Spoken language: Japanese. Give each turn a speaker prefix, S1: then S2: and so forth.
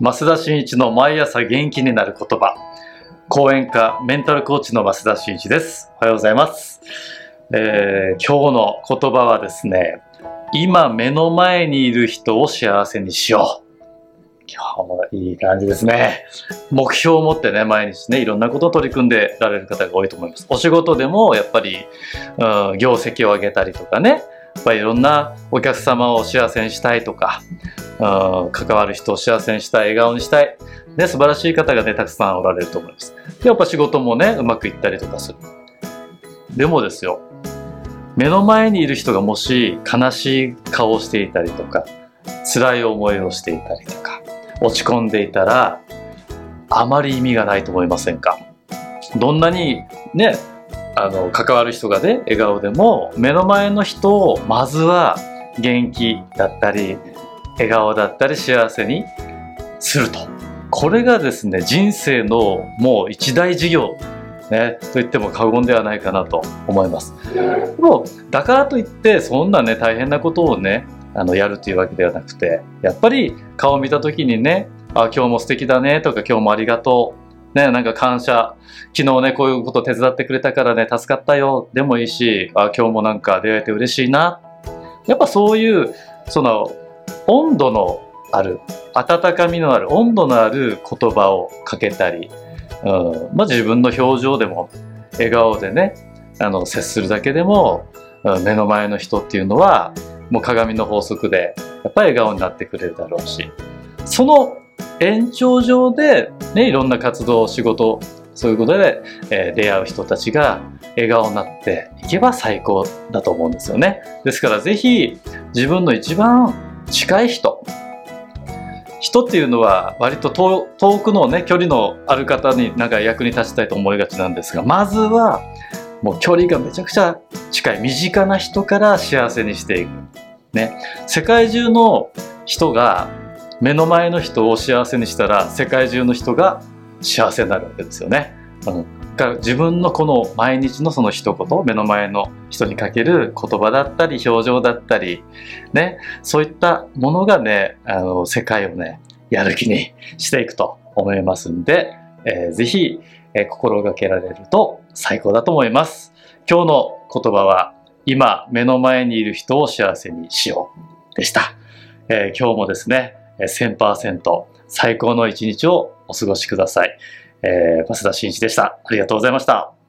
S1: 増田新一の毎朝元気になる言葉。講演家メンタルコーチの増田新一です。おはようございます、えー今日の言葉はですね今目の前にいる人を幸せにしよう。今日もいい感じですね。目標を持ってね毎日ねいろんなことを取り組んでられる方が多いと思います。お仕事でもやっぱり、うん、業績を上げたりとかねぱりいろんなお客様を幸せにしたいとか、うん、関わる人を幸せにしたい笑顔にしたい、ね、素晴らしい方がねたくさんおられると思います。でやっぱ仕事もねうまくいったりとかする。でもですよ目の前にいる人がもし悲しい顔をしていたりとか辛い思いをしていたりとか落ち込んでいたらあまり意味がないと思いませんか？どんなにねあの関わる人がね笑顔でも目の前の人をまずは元気だったり笑顔だったり幸せにすると。これがですね人生のもう一大事業。ねと言っても過言ではないかなと思います。でもだからといってそんなね大変なことをねあのやるというわけではなくてやっぱり顔を見た時にねあ今日も素敵だねとか今日もありがとうね、なんか感謝。昨日ねこういうこと手伝ってくれたからね助かったよ。でもいいしあ今日もなんか出会えて嬉しいな。やっぱそういうその温度のある温かみのある温度のある言葉をかけたり、うん。まあ、自分の表情でも笑顔でねあの接するだけでも、うん目の前の人っていうのはもう鏡の法則でやっぱり笑顔になってくれるだろうし。その延長上で、ね、いろんな活動仕事そういうことで、えー出会う人たちが笑顔になっていけば最高だと思うんですよね。ですからぜひ自分の一番近い人人っていうのは割と遠遠くのね距離のある方になんか役に立ちたいと思いがちなんですがまずはもう距離がめちゃくちゃ近い身近な人から幸せにしていく。ね。世界中の人が目の前の人を幸せにしたら世界中の人が幸せになるわけですよね。うんだから自分のこの毎日のその一言目の前の人にかける言葉だったり表情だったりねそういったものがねあの世界をねやる気にしていくと思いますんで、えーぜひ、えー心がけられると最高だと思います。今日の言葉は今目の前にいる人を幸せにしようでした。えー今日もですね1000%最高の一日をお過ごしください。えー、増田真一でした。ありがとうございました。